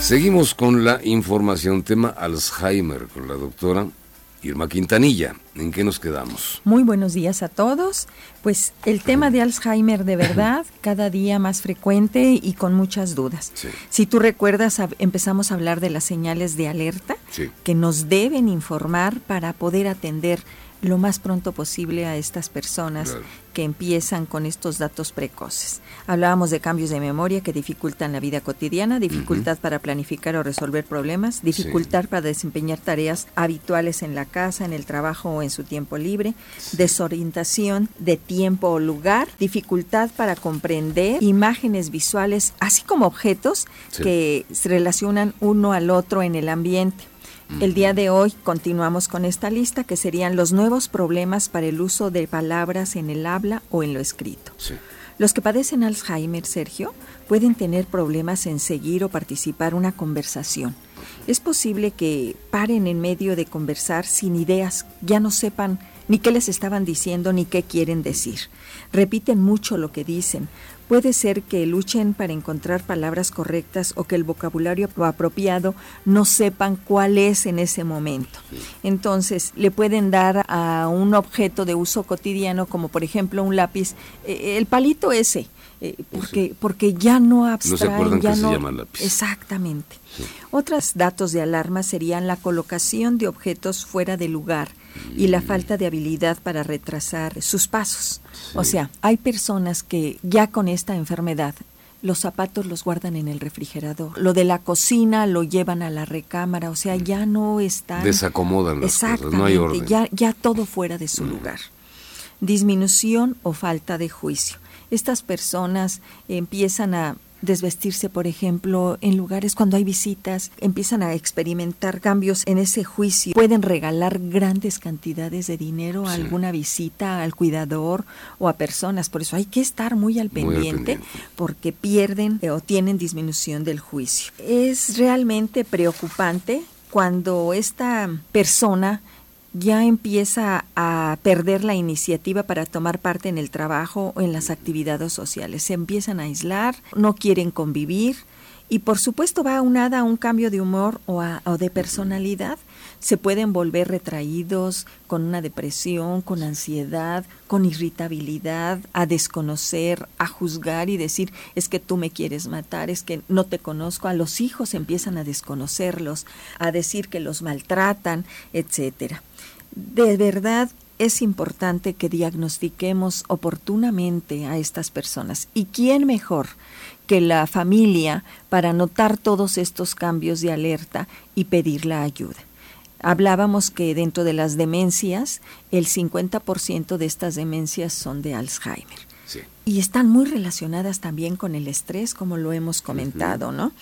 Seguimos con la información, tema Alzheimer, con la doctora Irma Quintanilla. ¿En qué nos quedamos? Muy buenos días a todos. Pues el tema de Alzheimer de verdad cada día más frecuente y con muchas dudas. Si tú recuerdas, empezamos a hablar de las señales de alerta que nos deben informar para poder atender lo más pronto posible a estas personas que empiezan con estos datos precoces. Hablábamos de cambios de memoria que dificultan la vida cotidiana, dificultad para planificar o resolver problemas, dificultad para desempeñar tareas habituales en la casa, en el trabajo o en su tiempo libre, desorientación de tiempo o lugar, dificultad para comprender imágenes visuales, así como objetos que se relacionan uno al otro en el ambiente el día de hoy continuamos con esta lista que serían los nuevos problemas para el uso de palabras en el habla o en lo escrito. Los que padecen Alzheimer, Sergio, pueden tener problemas en seguir o participar una conversación. Es posible que paren en medio de conversar sin ideas, ya no sepan ni qué les estaban diciendo ni qué quieren decir. Repiten mucho lo que dicen, Puede ser que luchen para encontrar palabras correctas o que el vocabulario apropiado no sepan cuál es en ese momento. Entonces, le pueden dar a un objeto de uso cotidiano, como por ejemplo un lápiz, eh, el palito ese, eh, porque, porque ya no abstraen, ya no. Exactamente. Otros datos de alarma serían la colocación de objetos fuera de lugar y la falta de habilidad para retrasar sus pasos. O sea, hay personas que ya con esta enfermedad los zapatos los guardan en el refrigerador. Lo de la cocina lo llevan a la recámara, o sea, ya no están desacomodan las cosas, no hay orden. Ya ya todo fuera de su lugar. Disminución o falta de juicio. Estas personas empiezan a desvestirse, por ejemplo, en lugares cuando hay visitas, empiezan a experimentar cambios en ese juicio. Pueden regalar grandes cantidades de dinero a alguna visita, al cuidador o a personas. Por eso hay que estar muy al pendiente, porque pierden o tienen disminución del juicio. Es realmente preocupante cuando esta persona ya empieza a perder la iniciativa para tomar parte en el trabajo o en las actividades sociales. Se empiezan a aislar, no quieren convivir y por supuesto va aunada a un cambio de humor o, de personalidad. Se pueden volver retraídos con una depresión, con ansiedad, con irritabilidad, a desconocer, a juzgar y decir es que tú me quieres matar, es que no te conozco. A los hijos empiezan a desconocerlos, a decir que los maltratan, etcétera de verdad es importante que diagnostiquemos oportunamente a estas personas. ¿Y quién mejor que la familia para notar todos estos cambios de alerta y pedir la ayuda? Hablábamos que dentro de las demencias, el 50% de estas demencias son de Alzheimer. Y están muy relacionadas también con el estrés, como lo hemos comentado, ¿no?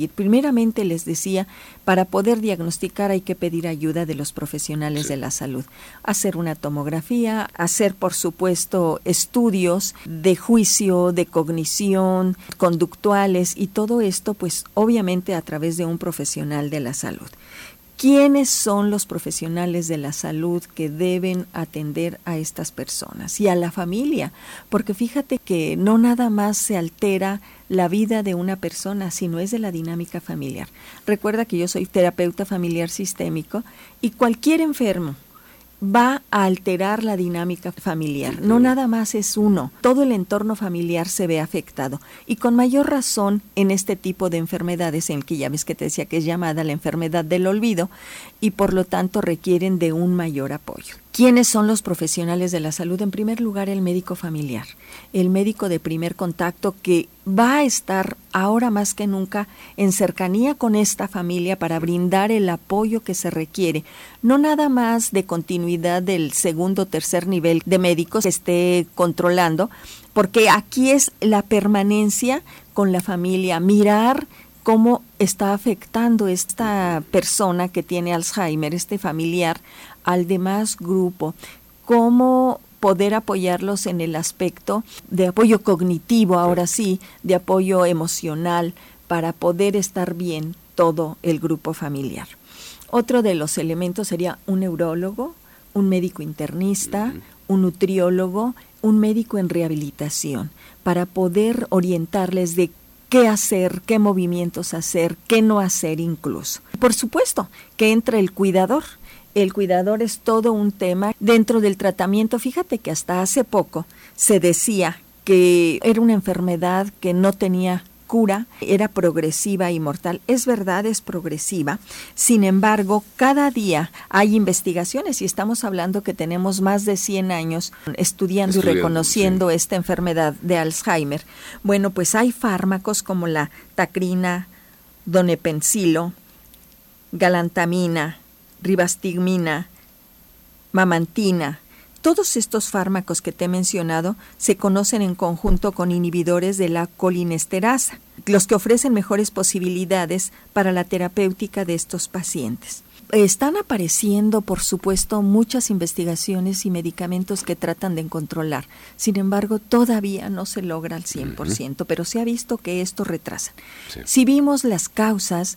Y primeramente les decía, para poder diagnosticar hay que pedir ayuda de los profesionales de la salud. Hacer una tomografía, hacer por supuesto estudios de juicio, de cognición, conductuales y todo esto pues obviamente a través de un profesional de la salud. ¿Quiénes son los profesionales de la salud que deben atender a estas personas y a la familia? Porque fíjate que no nada más se altera la vida de una persona, sino es de la dinámica familiar. Recuerda que yo soy terapeuta familiar sistémico y cualquier enfermo va a alterar la dinámica familiar. No nada más es uno, todo el entorno familiar se ve afectado. Y con mayor razón en este tipo de enfermedades, en que ya ves que te decía que es llamada la enfermedad del olvido, y por lo tanto requieren de un mayor apoyo. ¿Quiénes son los profesionales de la salud? En primer lugar, el médico familiar, el médico de primer contacto que va a estar ahora más que nunca en cercanía con esta familia para brindar el apoyo que se requiere, no nada más de continuidad del segundo o tercer nivel de médicos que esté controlando, porque aquí es la permanencia con la familia, mirar cómo está afectando esta persona que tiene Alzheimer, este familiar, al demás grupo, cómo poder apoyarlos en el aspecto de apoyo cognitivo, ahora sí, de apoyo emocional, para poder estar bien todo el grupo familiar. Otro de los elementos sería un neurólogo, un médico internista, un nutriólogo, un médico en rehabilitación, para poder orientarles de qué hacer, qué movimientos hacer, qué no hacer incluso. Por supuesto que entra el cuidador. El cuidador es todo un tema dentro del tratamiento. Fíjate que hasta hace poco se decía que era una enfermedad que no tenía cura era progresiva y mortal. Es verdad, es progresiva. Sin embargo, cada día hay investigaciones y estamos hablando que tenemos más de 100 años estudiando, y reconociendo esta enfermedad de Alzheimer. Bueno, pues hay fármacos como la tacrina, donepensilo, galantamina, ribastigmina, mamantina, todos estos fármacos que te he mencionado se conocen en conjunto con inhibidores de la colinesterasa, los que ofrecen mejores posibilidades para la terapéutica de estos pacientes. Están apareciendo, por supuesto, muchas investigaciones y medicamentos que tratan de controlar. Sin embargo, todavía no se logra al 100%, pero se ha visto que esto retrasa. Si vimos las causas,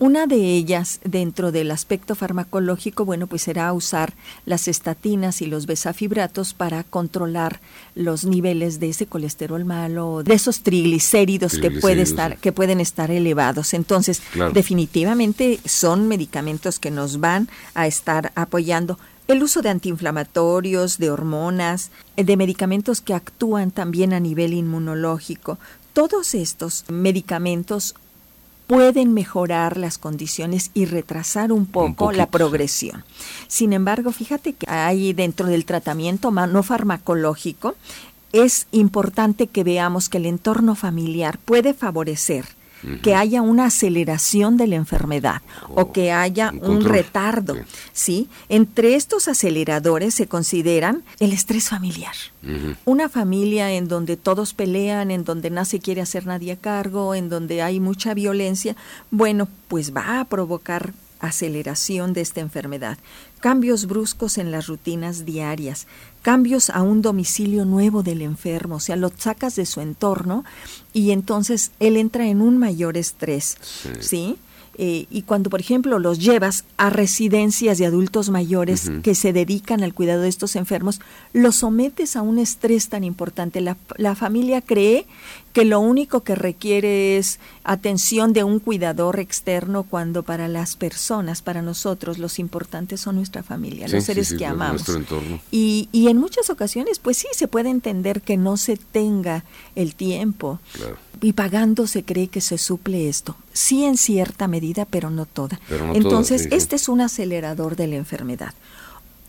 una de ellas, dentro del aspecto farmacológico, bueno, pues será usar las estatinas y los besafibratos para controlar los niveles de ese colesterol malo, de esos triglicéridos, que, puede estar, que pueden estar elevados. Entonces, definitivamente son medicamentos que nos van a estar apoyando. El uso de antiinflamatorios, de hormonas, de medicamentos que actúan también a nivel inmunológico, todos estos medicamentos pueden mejorar las condiciones y retrasar un poco la progresión. Sin embargo, fíjate que hay dentro del tratamiento no farmacológico, es importante que veamos que el entorno familiar puede favorecer que haya una aceleración de la enfermedad o oh, que haya un, retardo, sí. Entre estos aceleradores se consideran el estrés familiar. Una familia en donde todos pelean, en donde no se quiere hacer nadie a cargo, en donde hay mucha violencia, bueno, pues va a provocar aceleración de esta enfermedad, cambios bruscos en las rutinas diarias, cambios a un domicilio nuevo del enfermo, o sea, lo sacas de su entorno y entonces él entra en un mayor estrés, ¿sí? Eh, y cuando, por ejemplo, los llevas a residencias de adultos mayores que se dedican al cuidado de estos enfermos, los sometes a un estrés tan importante. La, la familia cree que lo único que requiere es atención de un cuidador externo cuando para las personas, para nosotros, los importantes son nuestra familia, los seres que amamos. Y, y, en muchas ocasiones, pues sí, se puede entender que no se tenga el tiempo. Y pagando se cree que se suple esto. Sí en cierta medida, pero no toda. Entonces, este es un acelerador de la enfermedad.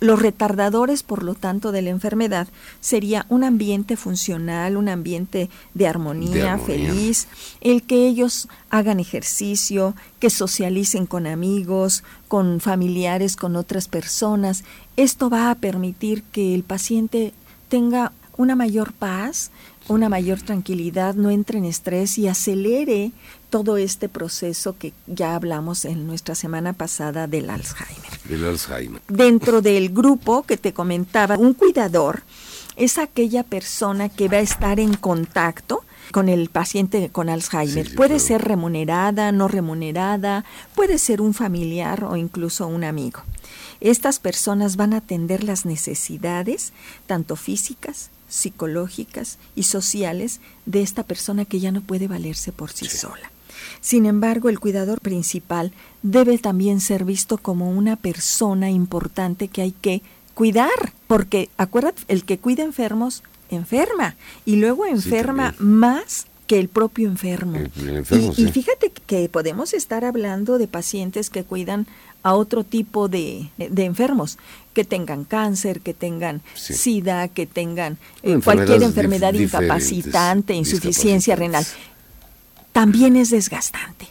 Los retardadores, por lo tanto, de la enfermedad sería un ambiente funcional, un ambiente de armonía, feliz, el que ellos hagan ejercicio, que socialicen con amigos, con familiares, con otras personas. Esto va a permitir que el paciente tenga una mayor paz, una mayor tranquilidad, no entre en estrés y acelere todo este proceso que ya hablamos en nuestra semana pasada del Alzheimer. Del Alzheimer. Dentro del grupo que te comentaba, un cuidador es aquella persona que va a estar en contacto con el paciente con Alzheimer. puede ser remunerada, no remunerada, puede ser un familiar o incluso un amigo. Estas personas van a atender las necesidades, tanto físicas, psicológicas y sociales, de esta persona que ya no puede valerse por sí. sola. Sin embargo, el cuidador principal debe también ser visto como una persona importante que hay que cuidar, porque acuérdate, el que cuida enfermos enferma y luego enferma más que el propio enfermo. y, fíjate que podemos estar hablando de pacientes que cuidan a otro tipo de, enfermos, que tengan cáncer, que tengan sida, que tengan eh, cualquier enfermedad incapacitante, insuficiencia renal también es desgastante.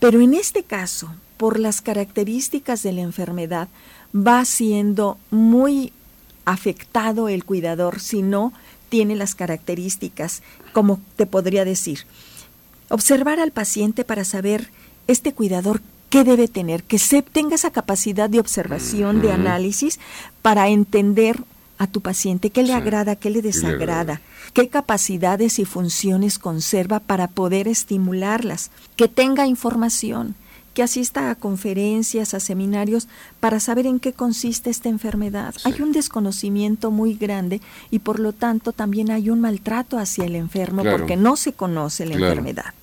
Pero en este caso, por las características de la enfermedad, va siendo muy afectado el cuidador si no tiene las características, como te podría decir. Observar al paciente para saber este cuidador qué debe tener, que se tenga esa capacidad de observación, de análisis, para entender a tu paciente qué le agrada, qué le desagrada qué capacidades y funciones conserva para poder estimularlas, que tenga información, que asista a conferencias, a seminarios, para saber en qué consiste esta enfermedad. Hay un desconocimiento muy grande y por lo tanto también hay un maltrato hacia el enfermo porque no se conoce la enfermedad.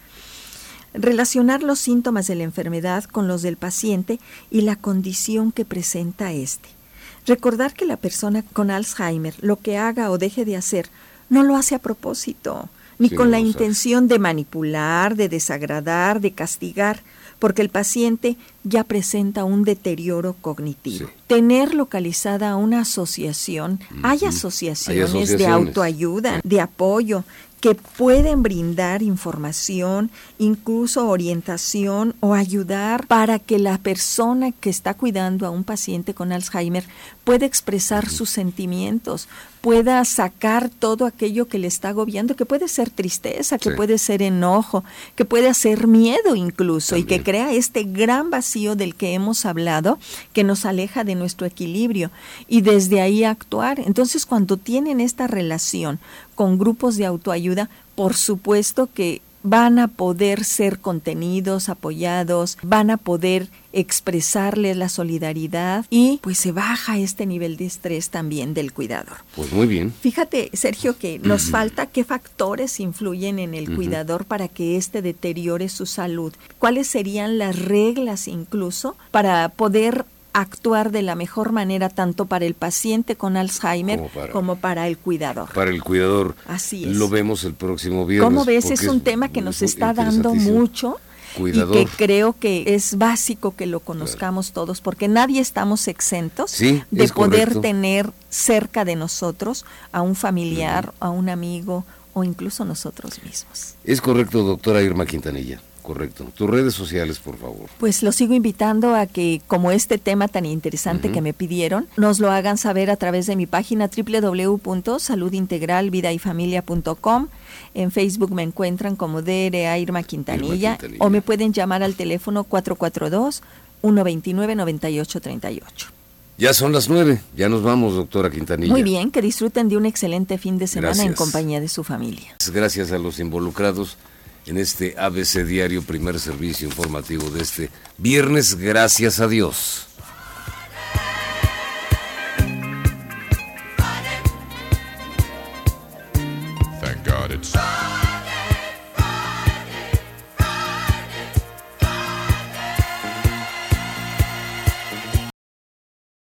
Relacionar los síntomas de la enfermedad con los del paciente y la condición que presenta éste. Recordar que la persona con Alzheimer lo que haga o deje de hacer no lo hace a propósito, ni con la intención de manipular, de desagradar, de castigar, porque el paciente ya presenta un deterioro cognitivo. Tener localizada una asociación, hay, asociaciones de autoayuda, de apoyo, que pueden brindar información, incluso orientación o ayudar para que la persona que está cuidando a un paciente con Alzheimer pueda expresar sus sentimientos, pueda sacar todo aquello que le está agobiando, que puede ser tristeza, que puede ser enojo, que puede ser miedo incluso, y que crea este gran vacío del que hemos hablado, que nos aleja de nuestro equilibrio, y desde ahí actuar. Entonces, cuando tienen esta relación con grupos de autoayuda, por supuesto que van a poder ser contenidos, apoyados, van a poder expresarles la solidaridad y pues se baja este nivel de estrés también del cuidador. Pues muy bien. Fíjate, Sergio, que nos falta qué factores influyen en el cuidador para que éste deteriore su salud. ¿Cuáles serían las reglas incluso para poder actuar de la mejor manera tanto para el paciente con Alzheimer como para, el cuidador. Para el cuidador. Así es. Lo vemos el próximo viernes. Como ves, es un tema que nos está dando mucho. Y que creo que es básico que lo conozcamos todos, porque nadie estamos exentos de poder tener cerca de nosotros a un familiar, a un amigo o incluso nosotros mismos. Es correcto, doctora Irma Quintanilla. Correcto. Tus redes sociales, por favor. Pues los sigo invitando a que, como este tema tan interesante que me pidieron, nos lo hagan saber a través de mi página www.saludintegralvidayfamilia.com. En Facebook me encuentran como DRA Irma Quintanilla, o me pueden llamar al teléfono 442 129 9838. Ya son las nueve, ya nos vamos, doctora Quintanilla. Muy bien, que disfruten de un excelente fin de semana en compañía de su familia. Gracias a los involucrados en este ABC Diario, primer servicio informativo de este viernes, gracias a Dios.